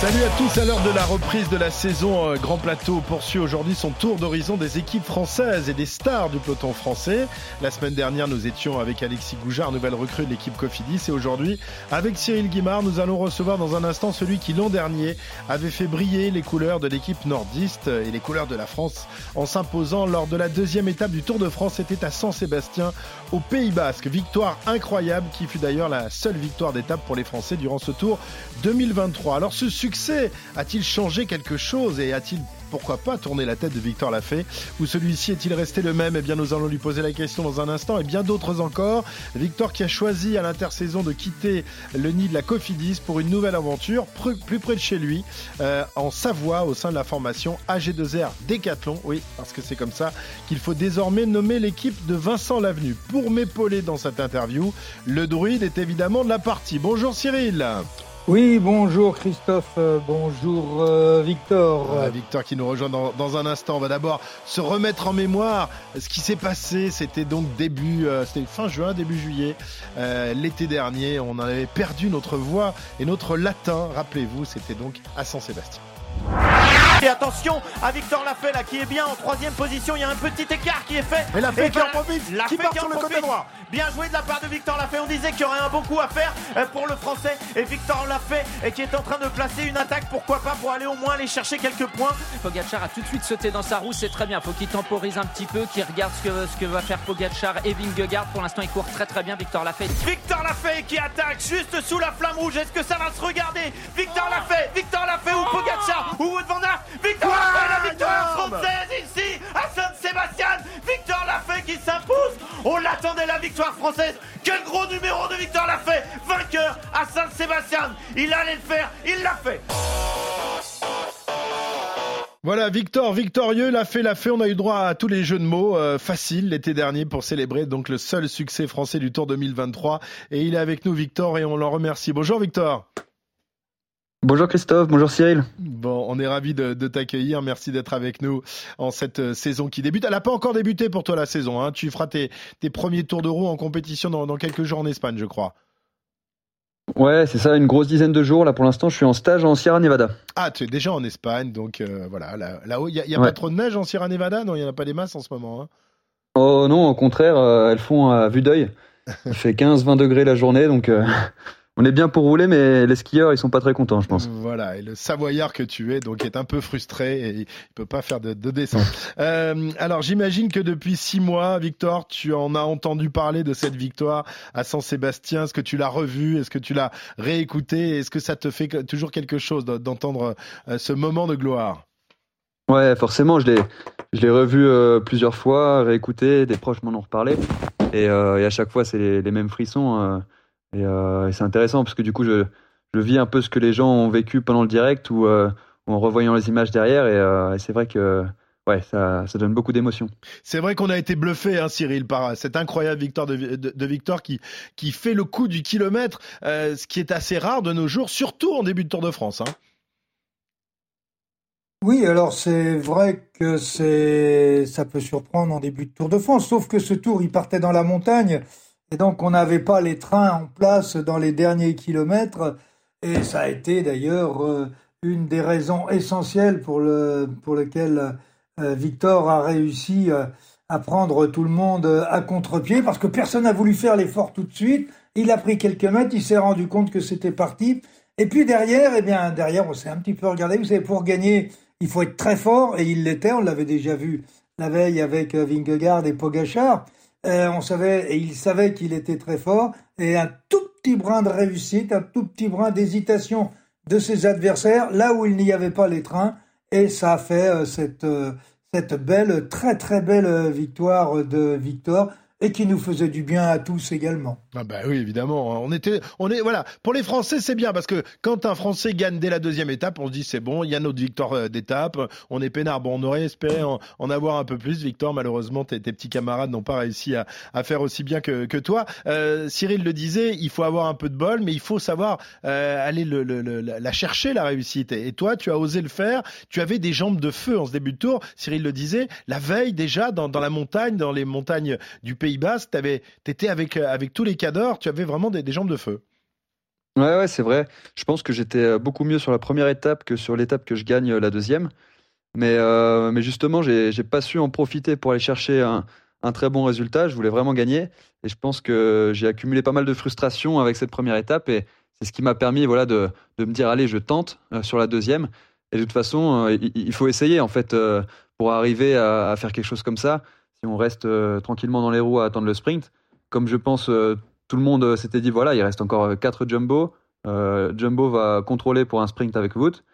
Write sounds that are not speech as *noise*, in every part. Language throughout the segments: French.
Salut à tous, à l'heure de la reprise de la saison, euh, Grand Plateau poursuit aujourd'hui son tour d'horizon des équipes françaises et des stars du peloton français. La semaine dernière, nous étions avec Alexis Goujard, nouvelle recrue de l'équipe Cofidis, et aujourd'hui, avec Cyril Guimard, nous allons recevoir dans un instant celui qui l'an dernier avait fait briller les couleurs de l'équipe nordiste et les couleurs de la France en s'imposant lors de la deuxième étape du Tour de France. C'était à San-Sébastien, au Pays Basque. Victoire incroyable qui fut d'ailleurs la seule victoire d'étape pour les Français durant ce Tour 2023. Alors ce a-t-il changé quelque chose et a-t-il pourquoi pas tourné la tête de Victor Lafay Ou celui-ci est-il resté le même? Eh bien, nous allons lui poser la question dans un instant et bien d'autres encore. Victor qui a choisi à l'intersaison de quitter le nid de la Cofidis pour une nouvelle aventure plus près de chez lui, euh, en Savoie, au sein de la formation AG2R Décathlon. Oui, parce que c'est comme ça qu'il faut désormais nommer l'équipe de Vincent Lavenu. Pour m'épauler dans cette interview, le druide est évidemment de la partie. Bonjour Cyril. Oui, bonjour Christophe, euh, bonjour euh, Victor. Victor qui nous rejoint dans, un instant. On va d'abord se remettre en mémoire ce qui s'est passé. C'était donc début, euh, c'était fin juin, début juillet, l'été dernier. On en avait perdu notre voix et notre latin. Rappelez-vous, c'était donc à Saint-Sébastien. Et attention à Victor Lafay là qui est bien en troisième position. Il y a un petit écart qui est fait. Et Lafay qui en profite. qui part sur le côté droit. Bien joué de la part de Victor Lafay. On disait qu'il y aurait un bon coup à faire euh, pour le français. Et Victor Lafay qui est en train de placer une attaque. Pourquoi pas pour aller au moins aller chercher quelques points. Pogacar a tout de suite sauté dans sa roue. C'est très bien. Faut qu'il temporise un petit peu, qu'il regarde ce que, ce que va faire Pogacar et Vingegaard. Pour l'instant, il court très très bien. Victor Lafay. Victor Lafay qui attaque juste sous la flamme rouge. Est-ce que ça va se regarder? Victor Lafay, Victor Lafay ou Pogacar ou Wood van Aert? Victor Lafay, la victoire française ici à Saint-Sébastien. Victor Lafay qui s'impose. On l'attendait la victoire française. Quel gros numéro de Victor Lafay, vainqueur à Saint-Sébastien. Il allait le faire, il l'a fait. Voilà, Victor, victorieux, l'a fait, l'a fait. On a eu droit à tous les jeux de mots euh, faciles l'été dernier pour célébrer donc le seul succès français du Tour 2023. Et il est avec nous, Victor, et on l'en remercie. Bonjour, Victor. Bonjour Christophe, bonjour Cyril. Bon, on est ravi de, t'accueillir. Merci d'être avec nous en cette euh, saison qui débute. Elle n'a pas encore débuté pour toi la saison. Hein. Tu feras tes, premiers tours de roue en compétition dans, quelques jours en Espagne, je crois. Ouais, c'est ça, une grosse dizaine de jours. Là, pour l'instant, je suis en stage en Sierra Nevada. Ah, tu es déjà en Espagne, donc euh, voilà. Là-haut, il n'y a, pas trop de neige en Sierra Nevada? Non, il n'y en a pas des masses en ce moment. Hein. oh non, au contraire, euh, elles font à vue d'œil. *laughs* Il fait 15-20 degrés la journée, donc on est bien pour rouler, mais les skieurs, ils sont pas très contents, je pense. Voilà, et le Savoyard que tu es, donc, est un peu frustré et il peut pas faire de, descente. *laughs* euh, alors, j'imagine que depuis six mois, Victor, tu en as entendu parler de cette victoire à Saint-Sébastien. Est-ce que tu l'as revu? Est-ce que tu l'as réécouté? Est-ce que ça te fait toujours quelque chose d'entendre euh, ce moment de gloire? Ouais, forcément, je l'ai, je l'ai revu euh, plusieurs fois, réécouté, des proches m'en ont reparlé, et, euh, à chaque fois, c'est les, mêmes frissons. Euh, et, c'est intéressant parce que du coup, je, je, vis un peu ce que les gens ont vécu pendant le direct ou, euh, en revoyant les images derrière. Et, euh, c'est vrai que ouais, ça, ça donne beaucoup d'émotions. C'est vrai qu'on a été bluffé, hein, Cyril, par cette incroyable victoire de, de, Victor qui, qui fait le coup du kilomètre, ce qui est assez rare de nos jours, surtout en début de Tour de France. Hein. Oui, alors c'est vrai que c'est ça peut surprendre en début de Tour de France, sauf que ce tour, il partait dans la montagne. Et donc, on n'avait pas les trains en place dans les derniers kilomètres. Et ça a été d'ailleurs euh, une des raisons essentielles pour, le, pour lequel euh, Victor a réussi euh, à prendre tout le monde à contre-pied parce que personne n'a voulu faire l'effort tout de suite. Il a pris quelques mètres, il s'est rendu compte que c'était parti. Et puis derrière, eh bien, derrière, on s'est un petit peu regardé. Vous savez, pour gagner, il faut être très fort et il l'était. On l'avait déjà vu la veille avec Vingegaard et Pogachar. Euh, on savait, et il savait qu'il était très fort, et un tout petit brin de réussite, un tout petit brin d'hésitation de ses adversaires, là où il n'y avait pas les trains, et ça a fait euh, cette, euh, cette belle, très très belle victoire de Victor, et qui nous faisait du bien à tous également. Ah bah oui, évidemment. On était, on est, voilà. Pour les Français, c'est bien parce que quand un Français gagne dès la deuxième étape, on se dit c'est bon, il y a notre victoire euh, d'étape, on est peinard. Bon, on aurait espéré en, avoir un peu plus. Victor, malheureusement, tes, petits camarades n'ont pas réussi à, faire aussi bien que, toi. Euh, Cyril le disait, il faut avoir un peu de bol, mais il faut savoir euh, aller le, la chercher la réussite. Et, toi, tu as osé le faire. Tu avais des jambes de feu en ce début de tour. Cyril le disait, la veille déjà dans, la montagne, dans les montagnes du Pays Basque, t'étais avec avec tous les cadors, tu avais vraiment des, jambes de feu. Ouais, ouais, c'est vrai. Je pense que j'étais euh, beaucoup mieux sur la première étape que sur l'étape que je gagne euh, la deuxième. Mais, euh, mais justement, j'ai pas su en profiter pour aller chercher un, très bon résultat. Je voulais vraiment gagner. Et je pense que j'ai accumulé pas mal de frustration avec cette première étape. Et c'est ce qui m'a permis voilà, de, me dire allez, je tente sur la deuxième. Et de toute façon, il, faut essayer en fait pour arriver à, faire quelque chose comme ça. Si on reste tranquillement dans les roues à attendre le sprint, comme je pense euh, tout le monde euh, s'était dit, voilà, il reste encore 4 euh, jumbo. jumbo va contrôler pour un sprint avec Wout.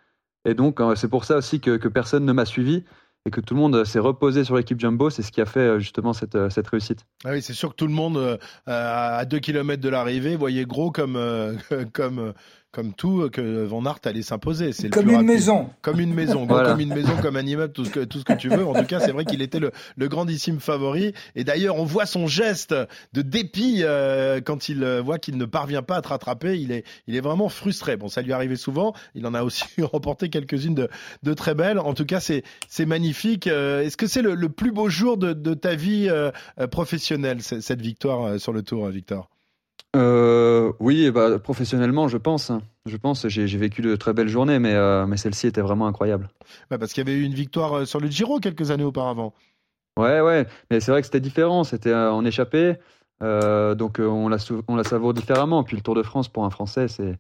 Et donc, c'est pour ça aussi que, personne ne m'a suivi et que tout le monde s'est reposé sur l'équipe Jumbo, c'est ce qui a fait justement cette, réussite. Ah oui, c'est sûr que tout le monde, à 2 km de l'arrivée, voyait gros comme *laughs* comme tout que Van Aert allait s'imposer. C'est comme, une maison. Comme une maison, *laughs* comme une maison, comme un immeuble, tout ce que, tout ce que tu veux. En tout cas, c'est vrai qu'il était le, le, grandissime favori. Et d'ailleurs, on voit son geste de dépit euh, quand il euh, voit qu'il ne parvient pas à te rattraper. Il est, il est vraiment frustré. Bon, ça lui arrivait souvent. Il en a aussi *laughs* remporté quelques-unes de, de très belles. En tout cas, c'est, c'est magnifique. Euh, est-ce que c'est le, le, plus beau jour de, de ta vie professionnelle, cette victoire sur le Tour, Victor? Euh, oui, bah, professionnellement, je pense. Je pense, j'ai vécu de très belles journées, mais, euh, mais celle-ci était vraiment incroyable. Bah parce qu'il y avait eu une victoire euh, sur le Giro quelques années auparavant. Ouais, ouais, mais c'est vrai que c'était différent. C'était en échappé, donc on la, on la savoure différemment. Puis le Tour de France pour un Français, c'est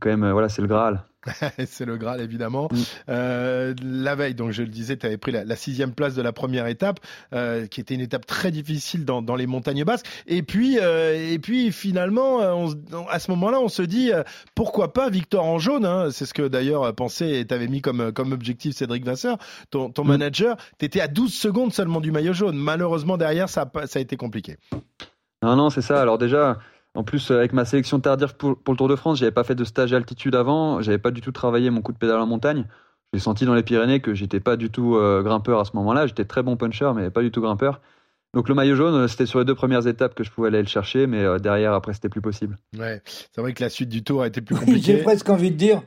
quand même, voilà, c'est le Graal. *laughs* c'est le Graal évidemment. Mm. Euh, la veille, donc je le disais, tu avais pris la, sixième place de la première étape, euh, qui était une étape très difficile dans, dans les montagnes basques. Et puis, euh, et puis finalement, on, à ce moment-là, on se dit pourquoi pas Victor en jaune. Hein, c'est ce que d'ailleurs pensait et t'avais mis comme comme objectif Cédric Vasseur, ton, ton mm. manager. T'étais à 12 secondes seulement du maillot jaune. Malheureusement derrière, ça ça a été compliqué. Non, non, c'est ça. Alors déjà. En plus, avec ma sélection tardive pour, le Tour de France, j'avais pas fait de stage à altitude avant, j'avais pas du tout travaillé mon coup de pédale en montagne. J'ai senti dans les Pyrénées que j'étais pas du tout euh, grimpeur à ce moment-là. J'étais très bon puncher, mais pas du tout grimpeur. Donc le maillot jaune, euh, c'était sur les deux premières étapes que je pouvais aller le chercher, mais euh, derrière, après, c'était plus possible. Ouais, c'est vrai que la suite du tour a été plus *laughs* compliquée. j'ai presque envie de dire,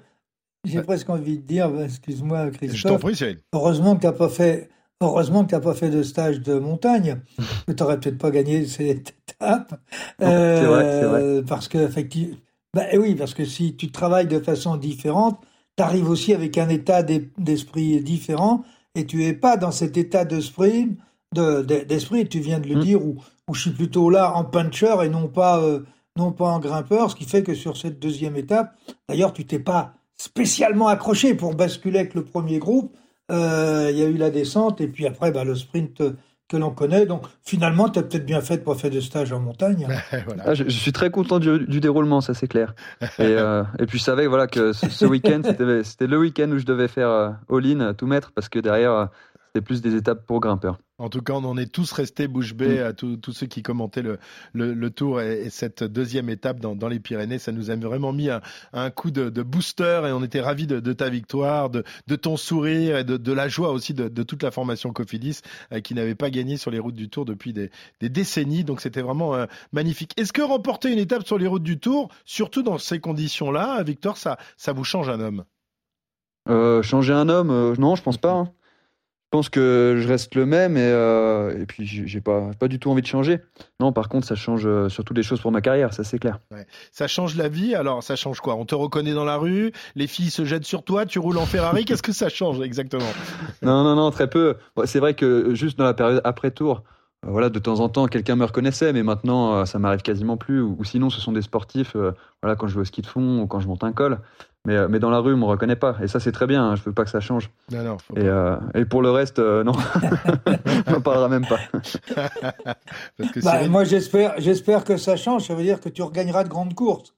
j'ai presque envie de dire, excuse-moi Christophe. Je t'en prie, Cyril. Heureusement que tu n'as pas fait Heureusement que tu n'as pas fait de stage de montagne, *laughs* que tu n'aurais peut-être pas gagné cette *laughs* c'est vrai, c'est vrai. Euh, parce que, effectivement, bah, oui, parce que si tu travailles de façon différente, tu arrives aussi avec un état d'esprit différent et tu es pas dans cet état d'esprit, d'esprit, tu viens de le mm. dire, où, où, je suis plutôt là en puncher et non pas, euh, non pas en grimpeur, ce qui fait que sur cette deuxième étape, d'ailleurs, tu t'es pas spécialement accroché pour basculer avec le premier groupe euh, il y a eu la descente et puis après bah, le sprint que l'on connaît. Donc finalement, tu as peut-être bien fait de pas faire de stage en montagne. *laughs* Ah, je, suis très content du, déroulement, ça c'est clair. Et, euh, et, puis je savais voilà, que ce, week-end, c'était le week-end où je devais faire euh, all-in, tout mettre, parce que derrière, c'était plus des étapes pour grimpeurs. En tout cas, on en est tous restés bouche bée mm. à tous ceux qui commentaient le, le, tour et, cette deuxième étape dans, dans, les Pyrénées. Ça nous a vraiment mis un, un coup de, de, booster et on était ravis de, de ta victoire, de, de, ton sourire et de, la joie aussi de, toute la formation Cofidis euh, qui n'avait pas gagné sur les routes du Tour depuis des, des décennies. Donc c'était vraiment euh, magnifique. Est-ce que remporter une étape sur les routes du Tour, surtout dans ces conditions-là, Victor, ça, ça vous change un homme? Euh, changer un homme, non, je pense pas. Hein. Je pense que je reste le même et, euh, et puis j'ai pas, pas du tout envie de changer. Non, par contre, ça change euh, surtout des choses pour ma carrière, ça c'est clair. Ça change la vie, alors ça change quoi? On te reconnaît dans la rue, les filles se jettent sur toi, tu roules en Ferrari, *laughs* qu'est-ce que ça change exactement? Non, non, non, très peu. c'est vrai que juste dans la période après tour, euh, voilà, de temps en temps, quelqu'un me reconnaissait, mais maintenant, ça m'arrive quasiment plus. Ou, sinon, ce sont des sportifs, voilà, quand je vais au ski de fond ou quand je monte un col. Mais, euh, mais dans la rue, on me reconnaît pas. Et ça, c'est très bien. Hein. Je veux pas que ça change. Non, non, et, euh, et, pour le reste, euh, non. *laughs* on n'en parlera même pas. bah, Moi, j'espère, j'espère que ça change. Ça veut dire que tu regagneras de grandes courses.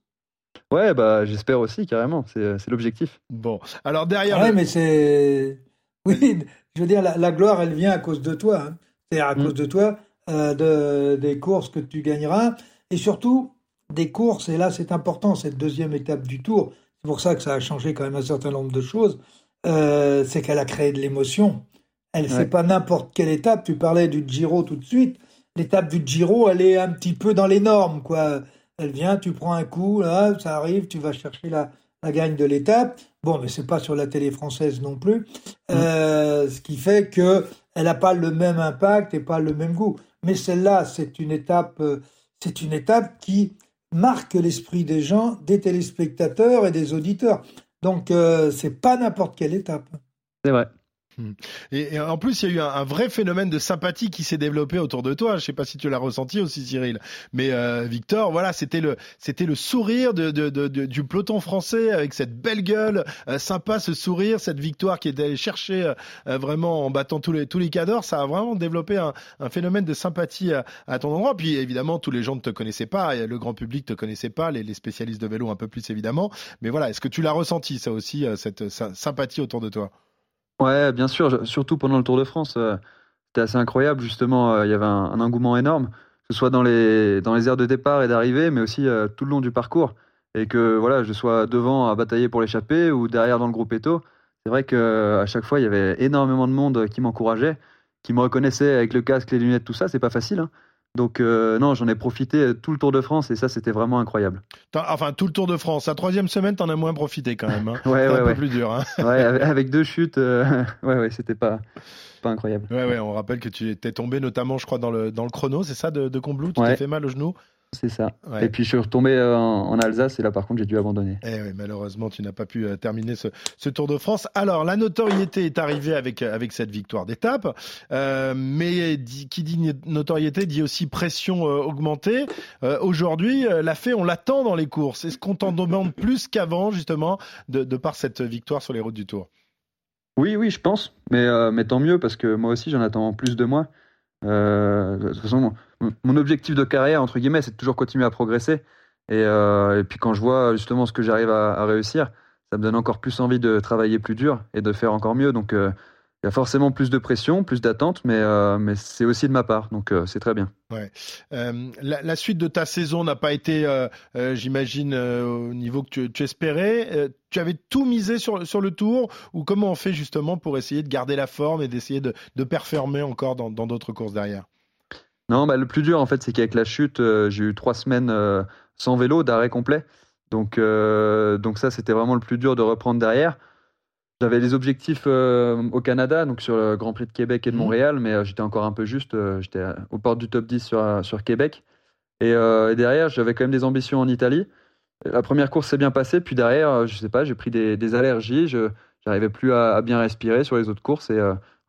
Ouais, bah, j'espère aussi, carrément. C'est, c'est l'objectif. Bon. Alors, derrière. Ouais, mais c'est. Oui, je veux dire, la, gloire, elle vient à cause de toi. Hein. C'est à mm. cause de toi, de, des courses que tu gagneras. Et surtout, des courses, et là c'est important, cette deuxième étape du tour, c'est pour ça que ça a changé quand même un certain nombre de choses, euh, c'est qu'elle a créé de l'émotion. Elle, c'est pas n'importe quelle étape. Tu parlais du Giro tout de suite. L'étape du Giro, elle est un petit peu dans les normes, quoi. Elle vient, tu prends un coup, là, ça arrive, tu vas chercher la, la gagne de l'étape. Bon, mais c'est pas sur la télé française non plus. Mm. Euh, ce qui fait que elle n'a pas le même impact et pas le même goût. Mais celle-là, c'est une étape, euh, c'est une étape qui marque l'esprit des gens, des téléspectateurs et des auditeurs. Donc, euh, c'est pas n'importe quelle étape. C'est vrai. Hmm. Et, en plus, il y a eu un, vrai phénomène de sympathie qui s'est développé autour de toi. Je sais pas si tu l'as ressenti aussi, Cyril. Mais euh, Victor, voilà, c'était le, c'était le sourire de, de, de, du peloton français avec cette belle gueule, euh, sympa ce sourire, cette victoire qui est allée chercher euh, vraiment en battant tous les tous les cadors. Ça a vraiment développé un, un phénomène de sympathie à, à, ton endroit. Puis évidemment, tous les gens ne te connaissaient pas, le grand public te connaissait pas, les, les spécialistes de vélo un peu plus évidemment. Mais voilà, est-ce que tu l'as ressenti ça aussi, cette sympathie autour de toi? Ouais, bien sûr, surtout pendant le Tour de France, euh, c'était assez incroyable. Justement, euh, il y avait un, engouement énorme, que ce soit dans les, dans les aires de départ et d'arrivée, mais aussi euh, tout le long du parcours. Et que voilà, je sois devant à batailler pour l'échapper ou derrière dans le groupe Eto. C'est vrai qu'à chaque fois, il y avait énormément de monde qui m'encourageait, qui me reconnaissait avec le casque, les lunettes, tout ça. C'est pas facile. Hein. Donc non, j'en ai profité tout le Tour de France et ça, c'était vraiment incroyable. Enfin, tout le Tour de France. La troisième semaine, t'en as moins profité quand même. Hein. *laughs* ouais, ouais, un peu plus dur. Hein. ouais, avec deux chutes, *laughs* ouais, ouais, c'était pas pas incroyable. Ouais, ouais, on rappelle que tu étais tombé notamment, je crois, dans le dans le chrono, c'est ça, de, de Combloux? Tu t'es fait mal au genou? C'est ça. Et puis je suis retombé euh, en, Alsace et là par contre j'ai dû abandonner. Eh oui, malheureusement tu n'as pas pu euh, terminer ce, ce, Tour de France. Alors la notoriété est arrivée avec avec cette victoire d'étape, euh, mais qui dit notoriété dit aussi pression euh, augmentée. Euh, Aujourd'hui, la fait on l'attend dans les courses. Est-ce qu'on t'en demande plus qu'avant justement de, de par cette victoire sur les routes du Tour? Oui, oui, je pense, mais mais tant mieux parce que moi aussi j'en attends plus de moi. de toute façon mon objectif de carrière, entre guillemets, c'est de toujours continuer à progresser. Et, euh, puis quand je vois justement ce que j'arrive à, réussir, ça me donne encore plus envie de travailler plus dur et de faire encore mieux. Donc euh, il y a forcément plus de pression, plus d'attente, mais, euh, mais c'est aussi de ma part. Donc c'est très bien. La, suite de ta saison n'a pas été, j'imagine, au niveau que tu, espérais. tu avais tout misé sur, sur le tour ou comment on fait justement pour essayer de garder la forme et d'essayer de, de performer encore dans d'autres courses derrière? Non, bah, le plus dur, en fait, c'est qu'avec la chute, euh, j'ai eu trois semaines euh, sans vélo, d'arrêt complet. Donc, euh, donc ça, c'était vraiment le plus dur de reprendre derrière. J'avais des objectifs au Canada, donc sur le Grand Prix de Québec et de mmh. Montréal, mais j'étais encore un peu juste. j'étais aux portes du top 10 sur, sur Québec. Et, derrière, j'avais quand même des ambitions en Italie. La première course s'est bien passée, puis derrière, je sais pas, j'ai pris des, allergies. Je n'arrivais plus à, à, bien respirer sur les autres courses et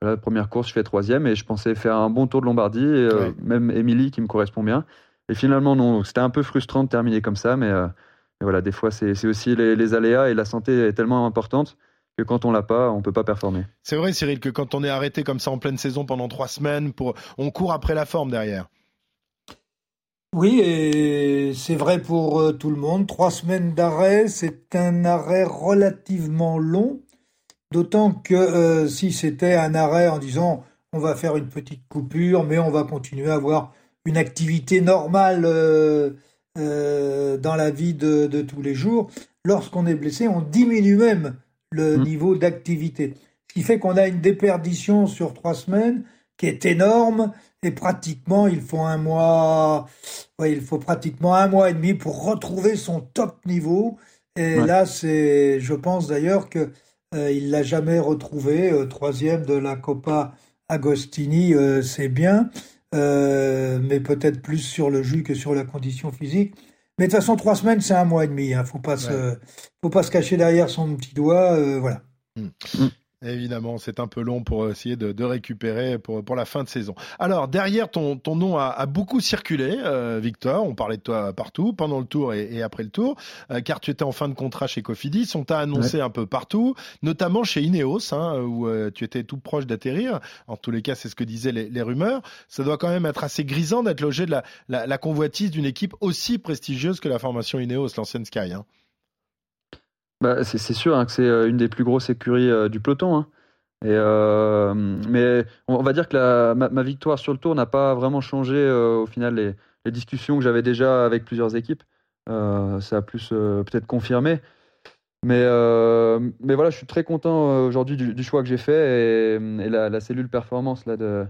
la première course, je fais troisième et je pensais faire un bon tour de Lombardie, et, euh, même Émilie qui me correspond bien. Et finalement, non. C'était un peu frustrant de terminer comme ça, mais, euh, voilà, des fois, c'est aussi les, aléas et la santé est tellement importante que quand on l'a pas, on peut pas performer. C'est vrai, Cyril, que quand on est arrêté comme ça en pleine saison pendant trois semaines, pour, on court après la forme derrière. Oui, et c'est vrai pour euh, tout le monde. Trois semaines d'arrêt, c'est un arrêt relativement long. D'autant que euh, si c'était un arrêt en disant on va faire une petite coupure, mais on va continuer à avoir une activité normale euh, euh, dans la vie de, tous les jours, lorsqu'on est blessé, on diminue même le mmh. niveau d'activité. Ce qui fait qu'on a une déperdition sur trois semaines qui est énorme et pratiquement il faut un mois, il faut pratiquement un mois et demi pour retrouver son top niveau. Et là, c'est, je pense d'ailleurs que il l'a jamais retrouvé. Euh, troisième de la Coppa Agostini, euh, c'est bien, mais peut-être plus sur le jus que sur la condition physique. Mais de toute façon, trois semaines, c'est un mois et demi. Il hein. faut pas se, faut pas se cacher derrière son petit doigt. voilà. Mm. Mm. Évidemment, c'est un peu long pour essayer de, récupérer pour, pour la fin de saison. Alors, derrière, ton, ton nom a, beaucoup circulé, euh, Victor. On parlait de toi partout, pendant le tour et, après le tour, euh, car tu étais en fin de contrat chez Cofidis. On t'a annoncé un peu partout, notamment chez Ineos, hein, où euh, tu étais tout proche d'atterrir. En tous les cas, c'est ce que disaient les, rumeurs. Ça doit quand même être assez grisant d'être logé de la, la, convoitise d'une équipe aussi prestigieuse que la formation Ineos, l'ancienne Sky. Hein. Bah, c'est sûr hein, que c'est euh, une des plus grosses écuries euh, du peloton. Hein. Euh, mais on va dire que ma, victoire sur le tour n'a pas vraiment changé au final les, discussions que j'avais déjà avec plusieurs équipes. ça a plus peut-être confirmé. Mais, voilà, je suis très content aujourd'hui du, choix que j'ai fait et, la, cellule performance là, de,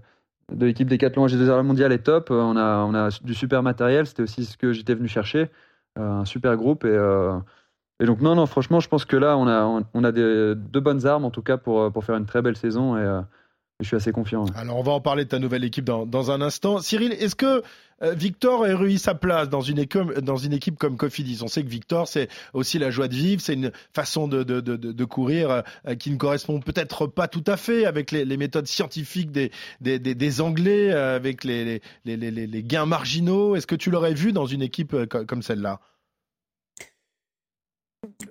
de l'équipe Decathlon AG2R Mondial est top. On a, on a du super matériel, c'était aussi ce que j'étais venu chercher. un super groupe et, et donc non, non, franchement, je pense que là, on a, on, a des, deux bonnes armes en tout cas pour, pour faire une très belle saison et je suis assez confiant. Alors, on va en parler de ta nouvelle équipe dans, dans un instant. Cyril, est-ce que euh, Victor a réussi sa place dans une, équipe, dans une équipe comme Cofidis? On sait que Victor, c'est aussi la joie de vivre, c'est une façon de, de, de, courir euh, qui ne correspond peut-être pas tout à fait avec les, méthodes scientifiques des, des, des, des Anglais, euh, avec les, les, les gains marginaux. Est-ce que tu l'aurais vu dans une équipe comme celle-là?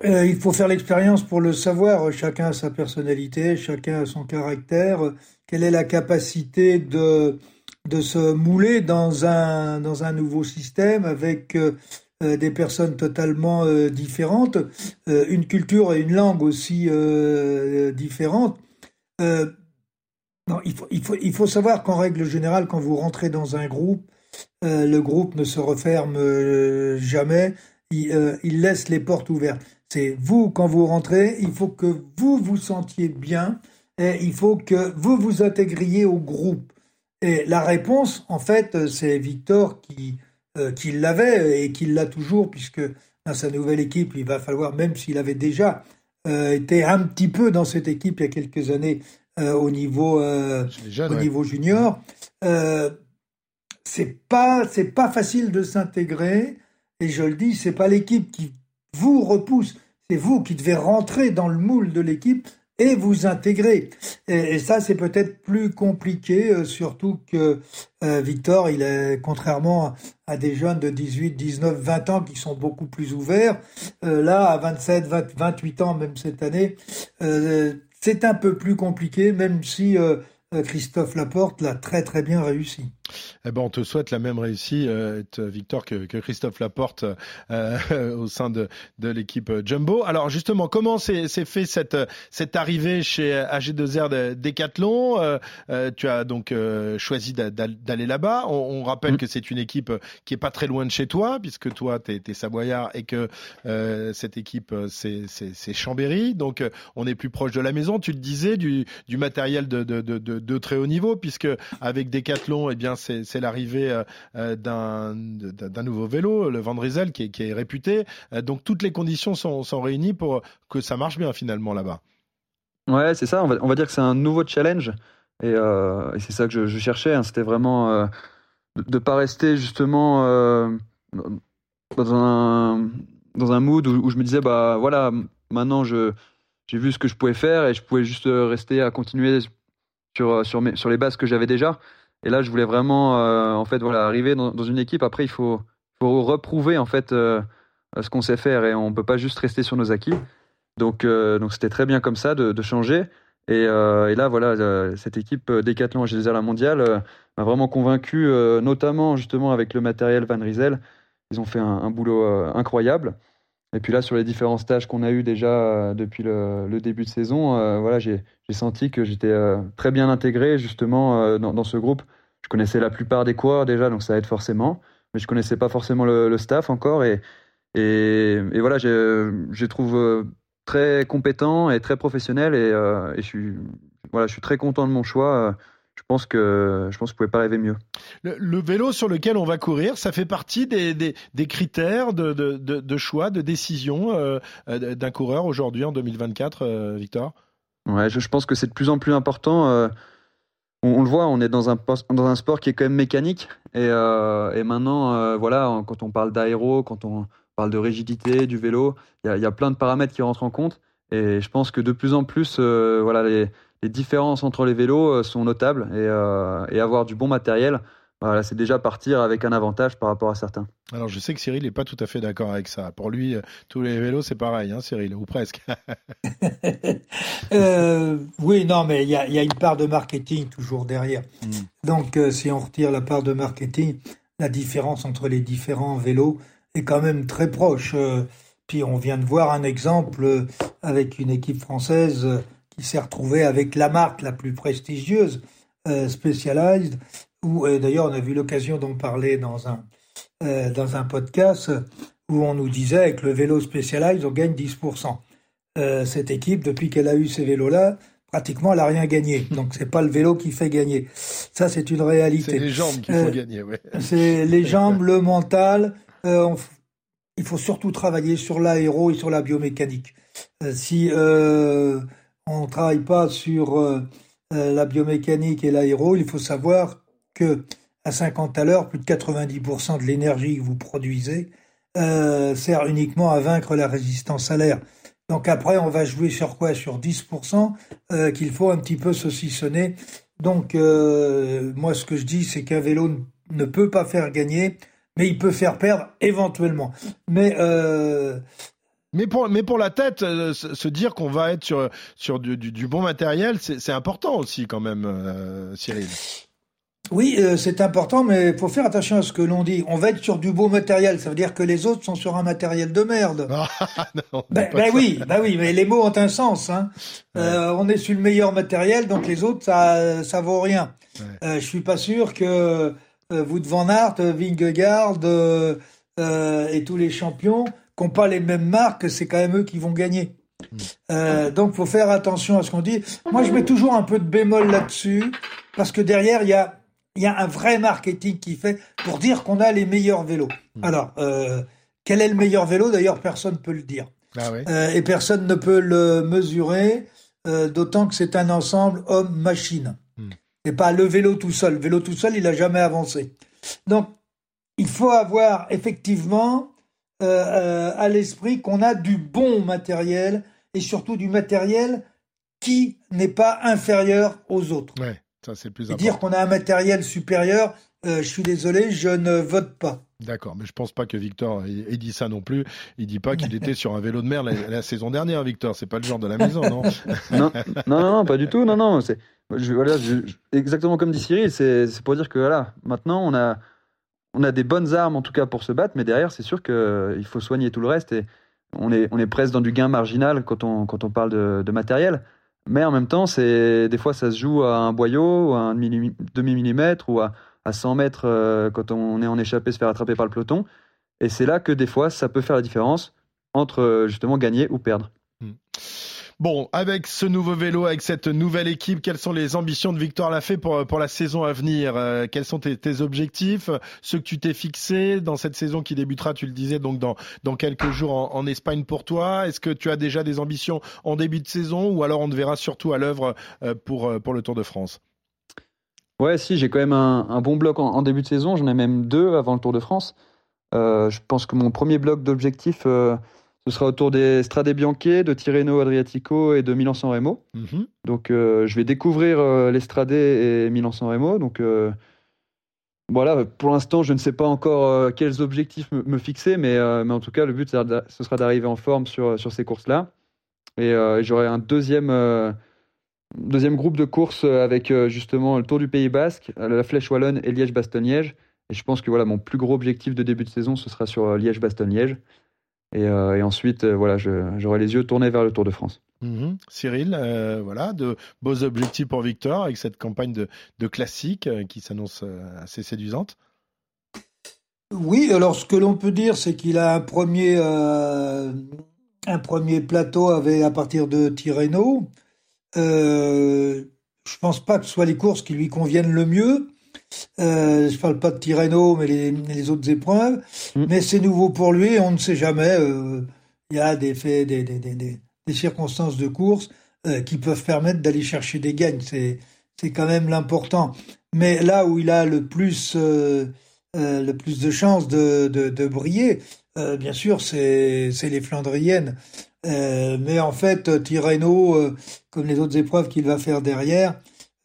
Euh, il faut faire l'expérience pour le savoir. Chacun a sa personnalité, chacun a son caractère. Quelle est la capacité de, se mouler dans un, nouveau système avec euh, euh, des personnes totalement différentes, une culture et une langue aussi différentes? Il faut savoir qu'en règle générale, quand vous rentrez dans un groupe, le groupe ne se referme jamais euh, il, laisse les portes ouvertes. C'est vous, quand vous rentrez, il faut que vous vous sentiez bien et il faut que vous vous intégriez au groupe. Et la réponse, en fait, c'est Victor qui, euh, qui l'avait et qui l'a toujours, puisque dans sa nouvelle équipe, il va falloir, même s'il avait déjà euh, été un petit peu dans cette équipe il y a quelques années au niveau, au niveau junior, c'est pas c'est pas facile de s'intégrer et je le dis, c'est pas l'équipe qui vous repousse, c'est vous qui devez rentrer dans le moule de l'équipe et vous intégrer. Et, ça, c'est peut-être plus compliqué, euh, surtout que euh, Victor, il est contrairement à des jeunes de 18, 19, 20 ans qui sont beaucoup plus ouverts. Euh, là, à 27, 28 ans, même cette année, c'est un peu plus compliqué, même si Christophe Laporte l'a très très bien réussi. Eh ben, on te souhaite la même réussite, euh, Victor, que, que, Christophe Laporte euh, *laughs* au sein de, de l'équipe Jumbo. Alors justement, comment s'est fait cette, cette arrivée chez AG2R Decathlon euh, Tu as donc choisi d'aller là-bas. On, rappelle mm. que c'est une équipe qui est pas très loin de chez toi, puisque toi, tu es, savoyard et que cette équipe, c'est Chambéry. Donc, on est plus proche de la maison. Tu le disais, du, du matériel de, de, de, de, très haut niveau, puisque avec Decathlon, eh bien, c'est l'arrivée euh, euh, d'un nouveau vélo, le Van qui est, qui est réputé. Euh, donc toutes les conditions sont, réunies pour que ça marche bien finalement là-bas. Ouais, c'est ça. On va, dire que c'est un nouveau challenge. Et, c'est ça que je, cherchais. Hein. C'était vraiment de ne pas rester justement dans, un, dans un mood où, je me disais, bah voilà, maintenant j'ai vu ce que je pouvais faire et je pouvais juste rester à continuer sur, sur les bases que j'avais déjà. Et là, je voulais vraiment, euh, en fait, voilà, arriver dans, une équipe. Après, il faut, faut reprouver en fait euh, ce qu'on sait faire et on peut pas juste rester sur nos acquis. Donc, euh, donc c'était très bien comme ça de, changer. Et, et, là, voilà, cette équipe Decathlon chez la mondiale m'a vraiment convaincu, notamment justement avec le matériel Van Riesel. Ils ont fait un boulot incroyable. Et puis là, sur les différents stages qu'on a eu déjà depuis le, début de saison, voilà, j'ai senti que j'étais euh, très bien intégré justement euh, dans, ce groupe. Je connaissais la plupart des coureurs déjà, donc ça aide forcément. Mais je connaissais pas forcément le, staff encore. Et, et, voilà, je trouve euh, très compétent et très professionnel. Et, je, suis, voilà, je suis très content de mon choix je pense que je pense que vous pouvez pas rêver mieux. Le, vélo sur lequel on va courir, ça fait partie des, des, critères de, de, de, choix, de décision d'un coureur aujourd'hui en 2024, Victor? Ouais, je, pense que c'est de plus en plus important. Euh, on, le voit, on est dans un, dans un sport qui est quand même mécanique. Et, euh, et maintenant, euh, voilà, quand on parle d'aéro, quand on parle de rigidité du vélo, il y, a plein de paramètres qui rentrent en compte. Et je pense que de plus en plus, voilà, les, les, différences entre les vélos sont notables. Et, et avoir du bon matériel, voilà, c'est déjà partir avec un avantage par rapport à certains. Alors je sais que Cyril n'est pas tout à fait d'accord avec ça. Pour lui, euh, tous les vélos, c'est pareil, hein, Cyril, ou presque. *laughs* euh, oui, non, mais il y a, y a, une part de marketing toujours derrière. Hmm. Donc euh, si on retire la part de marketing, la différence entre les différents vélos est quand même très proche. Euh, puis on vient de voir un exemple avec une équipe française qui s'est retrouvée avec la marque la plus prestigieuse, Specialized, où d'ailleurs on a vu l'occasion d'en parler dans un, euh, dans un podcast où on nous disait avec le vélo Specialized, on gagne 10%. Euh, cette équipe, depuis qu'elle a eu ces vélos-là, pratiquement, elle n'a rien gagné. *laughs* Donc, c'est pas le vélo qui fait gagner. Ça, c'est une réalité. C'est les jambes qui font gagner, ouais. *laughs* C'est les jambes, le mental. Euh, il faut surtout travailler sur l'aéro et sur la biomécanique. Euh, si euh, on ne travaille pas sur euh, la biomécanique et l'aéro, il faut savoir que à 50 à l'heure, plus de 90% de l'énergie que vous produisez sert uniquement à vaincre la résistance à l'air. Donc après, on va jouer sur quoi? Sur 10% qu'il faut un petit peu saucissonner. Donc moi, ce que je dis, c'est qu'un vélo ne peut pas faire gagner, mais il peut faire perdre éventuellement. Mais euh, mais pour, mais pour la tête, euh, se dire qu'on va être sur, sur du, du, bon matériel, c'est important aussi quand même, euh, Cyril. Oui, c'est important, mais il faut faire attention à ce que l'on dit. On va être sur du beau matériel, ça veut dire que les autres sont sur un matériel de merde. Ah, *laughs* non, ben, ben oui, ben oui, mais les mots ont un sens. Hein. on est sur le meilleur matériel, donc les autres, ça, ça vaut rien. Ouais. je suis pas sûr que euh, Wout van Aert, euh, Vingegaard euh, et tous les champions qui n'ont pas les mêmes marques, c'est quand même eux qui vont gagner. Euh, donc, faut faire attention à ce qu'on dit. Moi, je mets toujours un peu de bémol là-dessus, parce que derrière, il y a, y a un vrai marketing qui fait pour dire qu'on a les meilleurs vélos. Alors, quel est le meilleur vélo? D'ailleurs, personne ne peut le dire. Ah et personne ne peut le mesurer, d'autant que c'est un ensemble homme-machine et pas le vélo tout seul. Le vélo tout seul, il n'a jamais avancé. Donc, il faut avoir effectivement euh, euh, à l'esprit qu'on a du bon matériel et surtout du matériel qui n'est pas inférieur aux autres. Ouais, ça c'est plus important. Dire qu'on a un matériel supérieur, euh, je suis désolé, je ne vote pas. D'accord, mais je pense pas que Victor ait dit ça non plus. Il dit pas qu'il *laughs* était sur un vélo de mer la, saison dernière, Victor. C'est pas le genre de la maison, non? *laughs* Non, non, non, pas du tout. Non, non. C'est voilà, exactement comme dit Cyril. C'est pour dire que voilà, maintenant on a on a des bonnes armes en tout cas pour se battre, mais derrière c'est sûr qu'il faut soigner tout le reste et on est on est presque dans du gain marginal quand on quand on parle de, matériel. Mais en même temps, c'est des fois ça se joue à un boyau, à un demi millimètre ou à à 100 mètres euh, quand on est en échappé, se faire attraper par le peloton. Et c'est là que des fois, ça peut faire la différence entre euh, justement gagner ou perdre. Hmm. Bon, avec ce nouveau vélo, avec cette nouvelle équipe, quelles sont les ambitions de Victor Lafay pour, la saison à venir? Euh, Quels sont tes, objectifs? Ceux que tu t'es fixés dans cette saison qui débutera, tu le disais, donc dans, quelques jours en, Espagne pour toi Est-ce que tu as déjà des ambitions en début de saison ou alors on te verra surtout à l'œuvre pour, pour le Tour de France? Ouais, si, j'ai quand même un, bon bloc en, début de saison. J'en ai même deux avant le Tour de France. Euh, je pense que mon premier bloc d'objectifs, euh, ce sera autour des Strade Bianche, de Tirreno Adriatico et de Milan-San Remo. Mhm. Donc, euh, je vais découvrir les Strade et Milan-San Remo. Donc, voilà, pour l'instant, je ne sais pas encore quels objectifs me, fixer, mais, mais, en tout cas, le but, ce sera d'arriver en forme sur, sur ces courses-là. Et j'aurai un deuxième Deuxième groupe de courses euh, avec euh, justement le Tour du Pays Basque, euh, la Flèche Wallonne et Liège-Bastogne-Liège. Et je pense que voilà, mon plus gros objectif de début de saison, ce sera sur Liège-Bastogne-Liège. Et, ensuite, voilà, j'aurai les yeux tournés vers le Tour de France. Mhm. Cyril, voilà, de beaux objectifs pour Victor avec cette campagne de, de classique qui s'annonce assez séduisante. Oui, alors ce que l'on peut dire, c'est qu'il a un premier, un premier plateau avec, à partir de Tirreno. Euh, je pense pas que ce soit les courses qui lui conviennent le mieux. Euh, je parle pas de Tirreno, mais les, les autres épreuves. Mm. Mais c'est nouveau pour lui. On ne sait jamais. Euh, il y a des faits, des, des, des, des circonstances de course euh, qui peuvent permettre d'aller chercher des gagnes. C'est c'est quand même l'important. Mais là où il a le plus euh, le plus de chances de, de, de briller, bien sûr, c'est les Flandriennes. Mais en fait, Tirreno, comme les autres épreuves qu'il va faire derrière,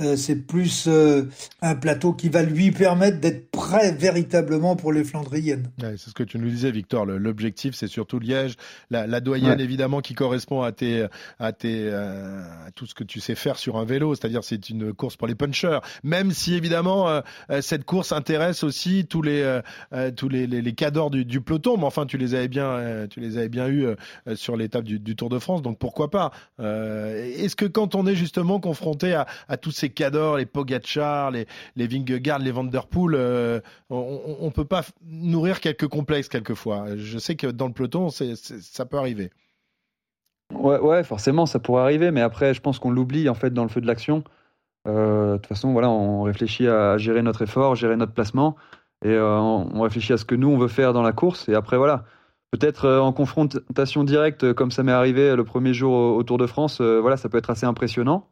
euh, c'est plus euh, un plateau qui va lui permettre d'être prêt véritablement pour les Flandriennes. c'est ce que tu nous disais, Victor. L'objectif, c'est surtout Liège, la, la doyenne évidemment qui correspond à tes, à tes, euh, à tout ce que tu sais faire sur un vélo. C'est-à-dire, c'est une course pour les punchers. Même si évidemment cette course intéresse aussi tous les, tous les, les, les cadors du, du, peloton. Mais enfin, tu les avais bien, tu les avais bien eu sur l'étape du, du, Tour de France. Donc pourquoi pas Est-ce que quand on est justement confronté à, à tous ces les Cador, les Pogachar, les, les Vingegaard, les Vanderpool, euh, on, ne peut pas nourrir quelques complexes quelquefois. Je sais que dans le peloton, ça peut arriver. Ouais, forcément, ça pourrait arriver, mais après, je pense qu'on l'oublie en fait dans le feu de l'action. de toute façon, voilà, on réfléchit à gérer notre effort, gérer notre placement, et on réfléchit à ce que nous on veut faire dans la course. Et après, voilà, peut-être en confrontation directe, comme ça m'est arrivé le premier jour au, Tour de France, voilà, ça peut être assez impressionnant.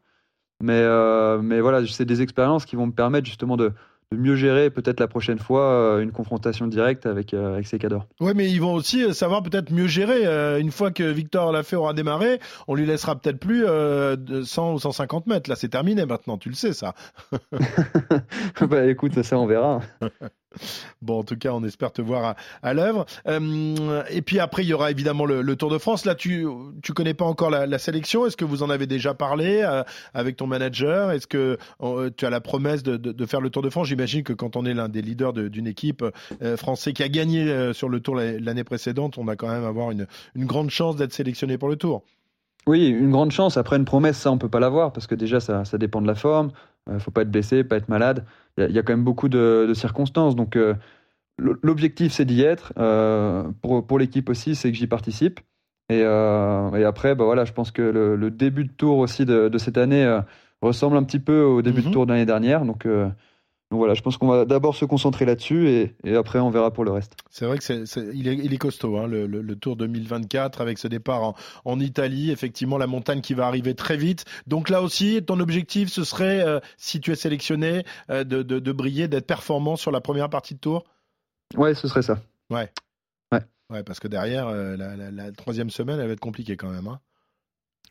Mais, euh, mais voilà, c'est des expériences qui vont me permettre justement de, de mieux gérer peut-être la prochaine fois euh, une confrontation directe avec, euh, avec ces cadors. Oui, mais ils vont aussi savoir peut-être mieux gérer. une fois que Victor Lafay aura démarré, on lui laissera peut-être plus 100 ou 150 mètres. Là, c'est terminé maintenant, tu le sais ça. *laughs* *laughs* bah écoute, ça on verra. *laughs* Bon, en tout cas, on espère te voir à, l'œuvre. Euh, et puis après, il y aura évidemment le, Tour de France. Là, tu tu connais pas encore la, sélection. Est-ce que vous en avez déjà parlé euh, avec ton manager? Est-ce que euh, tu as la promesse de, faire le Tour de France? J'imagine que quand on est l'un des leaders d'une équipe française qui a gagné sur le Tour l'année précédente, on a quand même avoir une, une grande chance d'être sélectionné pour le Tour. Oui, une grande chance. Après, une promesse, ça, on peut pas l'avoir parce que déjà, ça, ça dépend de la forme. Il faut pas être blessé, pas être malade il y, a quand même beaucoup de, circonstances. Donc, euh, l'objectif, c'est d'y être. Euh, pour, pour l'équipe aussi, c'est que j'y participe. Et, euh, et, après, bah voilà, je pense que le, début de tour aussi de, de cette année ressemble un petit peu au début de mhm. tour de l'année dernière. Donc, donc voilà, je pense qu'on va d'abord se concentrer là-dessus et, et, après on verra pour le reste. C'est vrai que c'est, il, est, il, est, costaud, hein, le, le, Tour 2024 avec ce départ en, en, Italie, effectivement la montagne qui va arriver très vite. Donc là aussi, ton objectif, ce serait, euh, si tu es sélectionné, euh, de, de, de, briller, d'être performant sur la première partie de Tour? Ouais, ce serait ça. Ouais. Ouais. Ouais, parce que derrière, euh, la, la, la, troisième semaine, elle va être compliquée quand même. Hein.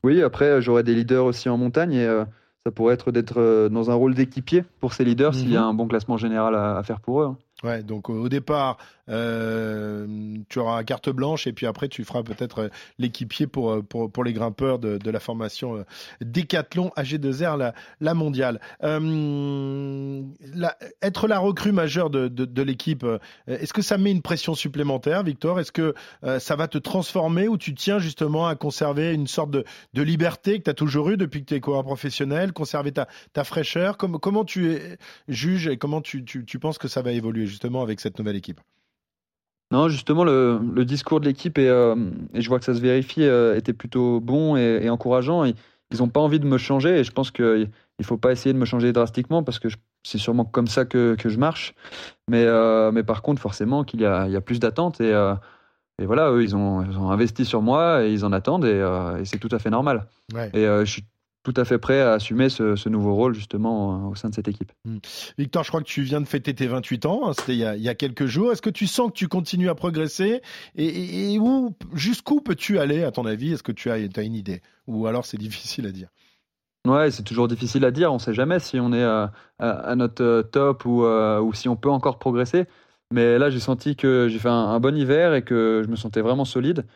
Oui, après, j'aurai des leaders aussi en montagne et ça pourrait être d'être euh, dans un rôle d'équipier pour ces leaders s'il y a mhm. un bon classement général à, faire pour eux. Donc au départ, euh, tu auras carte blanche et puis après tu feras peut-être euh, l'équipier pour, euh, pour, pour les grimpeurs de, la formation Décathlon AG2R, la, mondiale. Être la recrue majeure de, de, l'équipe, est-ce que ça met une pression supplémentaire, Victor? Est-ce que ça va te transformer ou tu tiens justement à conserver une sorte de, liberté que tu as toujours eu depuis que tu es coureur professionnel, conserver ta, ta fraîcheur? Comment, comment tu juges et comment tu, tu, tu penses que ça va évoluer justement avec cette nouvelle équipe non, justement, le, le discours de l'équipe, et, euh, et, je vois que ça se vérifie, euh, était plutôt bon et, et encourageant. ils n'ont pas envie de me changer et je pense qu'il ne faut pas essayer de me changer drastiquement parce que c'est sûrement comme ça que, que je marche. Mais, euh, mais par contre, forcément, qu'il y a, il y a plus d'attentes et, et voilà, eux, ils ont, ils ont, investi sur moi et ils en attendent et, et c'est tout à fait normal. Ouais. Et je suis tout à fait prêt à assumer ce, nouveau rôle justement euh, au sein de cette équipe. Hmm. Victor, je crois que tu viens de fêter tes 28 ans, hein, c'était il, y a quelques jours. Est-ce que tu sens que tu continues à progresser et, où, jusqu'où peux-tu aller à ton avis? Est-ce que tu as, as, une idée? Ou alors c'est *laughs* difficile à dire? Ouais, c'est toujours difficile à dire. On ne sait jamais si on est à, notre euh, top ou, euh, ou, si on peut encore progresser. Mais là, j'ai senti que j'ai fait un, bon hiver et que je me sentais vraiment solide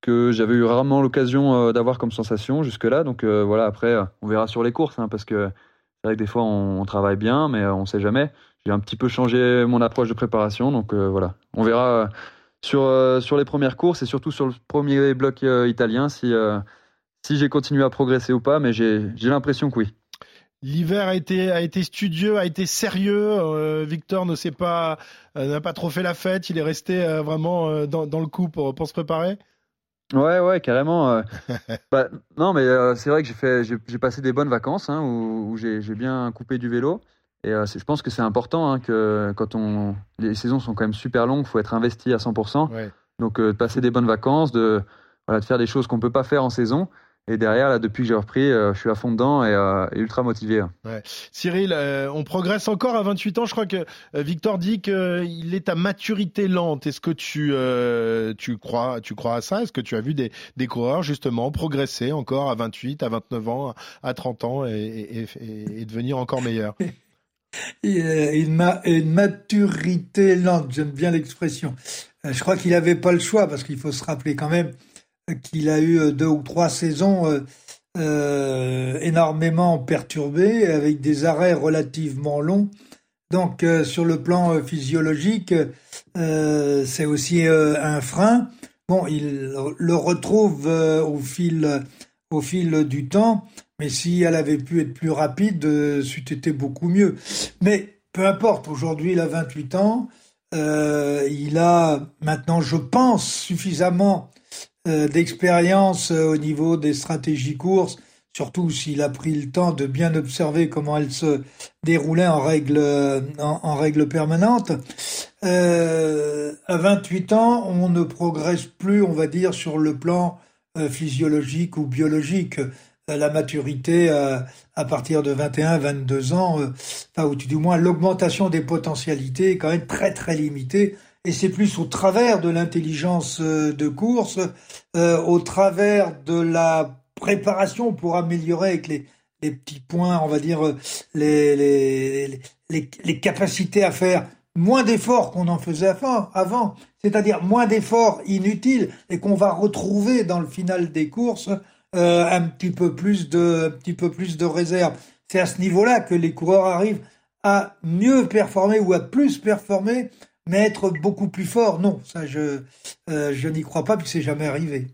que j'avais eu rarement l'occasion euh, d'avoir comme sensation jusque-là. Donc euh, voilà, après, euh, on verra sur les courses, hein, parce que c'est vrai que des fois, on, travaille bien, mais on ne sait jamais. J'ai un petit peu changé mon approche de préparation, donc voilà. On verra sur, sur les premières courses et surtout sur le premier bloc italien si, si j'ai continué à progresser ou pas, mais j'ai l'impression que oui. L'hiver a été, a été studieux, a été sérieux. Victor ne s'est pas, n'a pas trop fait la fête. Il est resté vraiment dans, dans, le coup pour, pour se préparer. Ouais, ouais, carrément. Euh. *laughs* bah, non, mais euh, c'est vrai que j'ai fait, j'ai passé des bonnes vacances hein, où, j'ai bien coupé du vélo. Et euh, je pense que c'est important hein, que quand on, les saisons sont quand même super longues, il faut être investi à 100%. Donc, de passer des bonnes vacances, de, voilà, de faire des choses qu'on peut pas faire en saison. Et derrière, là, depuis que j'ai repris, euh, je suis à fond dedans et, euh, ultra motivé. Hein. Ouais. Cyril, euh, on progresse encore à 28 ans. Je crois que Victor dit qu'il est à maturité lente. Est-ce que tu, tu, crois, tu crois à ça? Est-ce que tu as vu des, des coureurs justement progresser encore à 28, à 29 ans, à 30 ans et, et, et devenir encore meilleurs *laughs* une, une maturité lente, j'aime bien l'expression. Je crois qu'il n'avait pas le choix parce qu'il faut se rappeler quand même qu'il a eu deux ou trois saisons euh, euh, énormément perturbées, avec des arrêts relativement longs. Donc, euh, sur le plan physiologique, c'est aussi un frein. Bon, il le retrouve au fil au fil du temps, mais si elle avait pu être plus rapide, c'eût été beaucoup mieux. Mais peu importe, aujourd'hui il a 28 ans, il a maintenant, je pense, suffisamment d'expérience au niveau des stratégies courses surtout s'il a pris le temps de bien observer comment elle se déroulait en règle, en, règle permanente. Euh, à 28 ans, on ne progresse plus, on va dire, sur le plan euh, physiologique ou biologique. Euh, la maturité à partir de 21, 22 ans, enfin, ou du moins l'augmentation des potentialités est quand même très très limitée et c'est plus au travers de l'intelligence de course, au travers de la préparation pour améliorer avec les, les petits points, on va dire, euh, les, les, les, les capacités à faire moins d'efforts qu'on en faisait avant, c'est-à-dire moins d'efforts inutiles et qu'on va retrouver dans le final des courses euh, un petit peu plus de, un petit peu plus de réserve. C'est à ce niveau-là que les coureurs arrivent à mieux performer ou à plus performer, mais être beaucoup plus forts. Non, ça je, euh, je n'y crois pas puisque c'est jamais arrivé.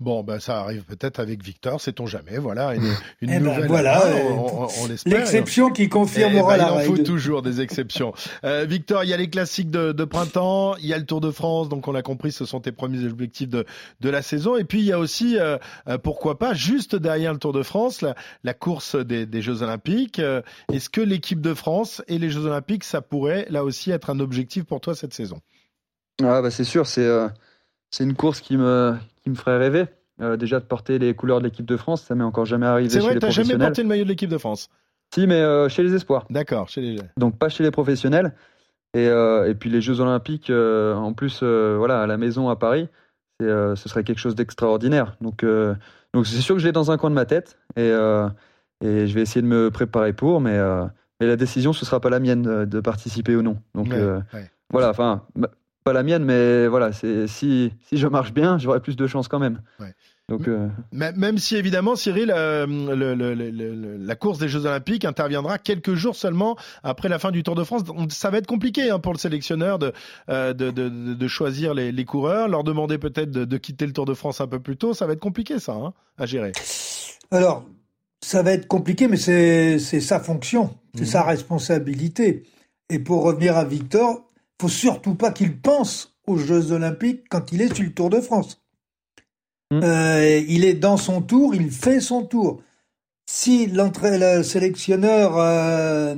Bon, ben ça arrive peut-être avec Victor, sait-on jamais. Voilà, une, une eh ben, nouvelle. voilà, on, L'exception qui confirmera eh ben, la règle. Il en faut toujours des exceptions. *laughs* euh, Victor, il y a les classiques de, de, printemps, il y a le Tour de France, donc on a compris, ce sont tes premiers objectifs de, de la saison. Et puis il y a aussi, euh, euh pourquoi pas, juste derrière le Tour de France, la, la course des, des, Jeux Olympiques. Euh, est-ce que l'équipe de France et les Jeux Olympiques, ça pourrait là aussi être un objectif pour toi cette saison? Ah bah c'est sûr, c'est euh, c'est une course qui me qui me ferait rêver. Euh, déjà de porter les couleurs de l'équipe de France, ça m'est encore jamais arrivé C'est vrai, tu n'as jamais porté le maillot de l'équipe de France? Si, mais euh, chez les espoirs. D'accord, chez les Donc pas chez les professionnels. Et, euh, et puis les Jeux Olympiques, en plus, voilà, à la maison à Paris, ce serait quelque chose d'extraordinaire. Donc donc c'est sûr que je l'ai dans un coin de ma tête et, et je vais essayer de me préparer pour, mais, mais la décision, ce sera pas la mienne de, de participer ou non. Donc ouais, ouais. voilà, enfin pas la mienne, mais voilà, c'est si, si je marche bien, j'aurai plus de chance quand même. Ouais. Donc, euh... Même si évidemment, Cyril, euh, le, le, le, la course des Jeux Olympiques interviendra quelques jours seulement après la fin du Tour de France. Ça va être compliqué hein, pour le sélectionneur de, euh, de, de, de, choisir les, les, coureurs, leur demander peut-être de, de, quitter le Tour de France un peu plus tôt. Ça va être compliqué, ça, hein, à gérer. Alors, ça va être compliqué, mais c'est sa fonction, c'est mmh. sa responsabilité. Et pour revenir à Victor, faut surtout pas qu'il pense aux Jeux Olympiques quand il est sur le Tour de France. Mmh. Euh, il est dans son tour, il fait son tour. Si le sélectionneur euh,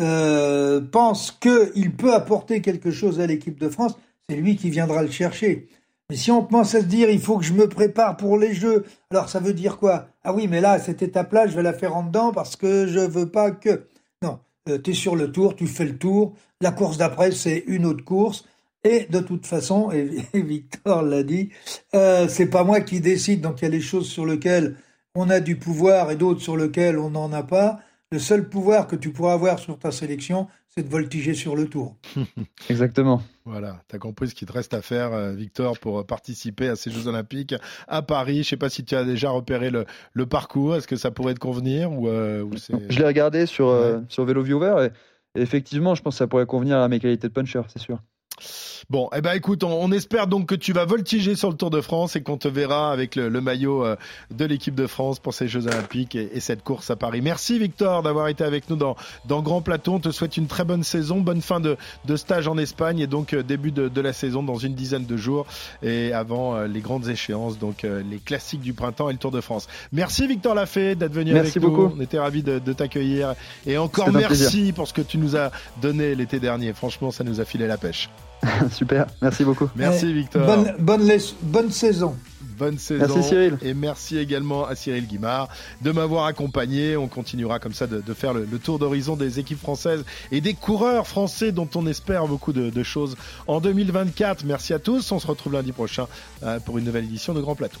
euh, pense qu'il peut apporter quelque chose à l'équipe de France, c'est lui qui viendra le chercher. Mais si on commence à se dire il faut que je me prépare pour les Jeux, alors ça veut dire quoi? Ah oui, mais là, cette étape-là, je vais la faire en dedans parce que je veux pas que. Non, tu es sur le tour, tu fais le tour. La course d'après, c'est une autre course. Et de toute façon, *laughs* et, Victor l'a dit, euh, c'est pas moi qui décide. Donc il y a les choses sur lesquelles on a du pouvoir et d'autres sur lesquelles on n'en a pas. Le seul pouvoir que tu pourras avoir sur ta sélection, c'est de voltiger sur le tour. *laughs* Exactement. Voilà, tu as compris ce qu'il te reste à faire, euh, Victor, pour participer à ces Jeux Olympiques à Paris. Je ne sais pas si tu as déjà repéré le, le parcours. Est-ce que ça pourrait te convenir ou, euh, ou Je l'ai regardé sur, ouais. euh, sur Vélo Viewer et, effectivement, je pense que ça pourrait convenir à mes qualités de puncher, c'est sûr. Bon, eh ben écoute, on, on, espère donc que tu vas voltiger sur le Tour de France et qu'on te verra avec le, le maillot euh, de l'équipe de France pour ces Jeux Olympiques et, et, cette course à Paris. Merci Victor d'avoir été avec nous dans, dans Grand Plateau. On te souhaite une très bonne saison, bonne fin de, de stage en Espagne et donc euh, début de, de, la saison dans une dizaine de jours et avant euh, les grandes échéances, donc euh, les classiques du printemps et le Tour de France. Merci Victor Lafay d'être venu merci avec beaucoup. nous. On était ravis de, de t'accueillir et encore merci pour ce que tu nous as donné l'été dernier. Franchement, ça nous a filé la pêche. *laughs* Super, merci beaucoup. Merci Victor. Bonne, bonne, bonne saison. Bonne saison. Merci Cyril. Et merci également à Cyril Guimard de m'avoir accompagné. On continuera comme ça de, de faire le, le tour d'horizon des équipes françaises et des coureurs français dont on espère beaucoup de, de, choses en 2024. Merci à tous. On se retrouve lundi prochain euh, pour une nouvelle édition de Grand Plateau.